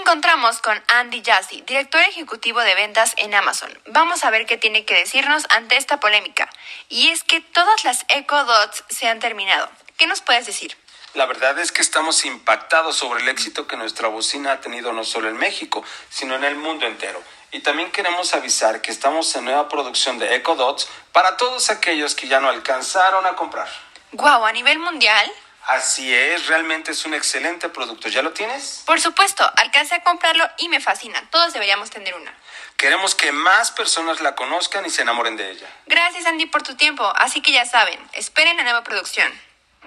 encontramos con Andy Jassy, director ejecutivo de ventas en Amazon. Vamos a ver qué tiene que decirnos ante esta polémica. Y es que todas las Echo Dots se han terminado. ¿Qué nos puedes decir? La verdad es que estamos impactados sobre el éxito que nuestra bocina ha tenido no solo en México, sino en el mundo entero. Y también queremos avisar que estamos en nueva producción de Echo Dots para todos aquellos que ya no alcanzaron a comprar. Guau, a nivel mundial. Así es, realmente es un excelente producto. ¿Ya lo tienes? Por supuesto, alcancé a comprarlo y me fascina. Todos deberíamos tener una. Queremos que más personas la conozcan y se enamoren de ella. Gracias Andy por tu tiempo, así que ya saben, esperen la nueva producción.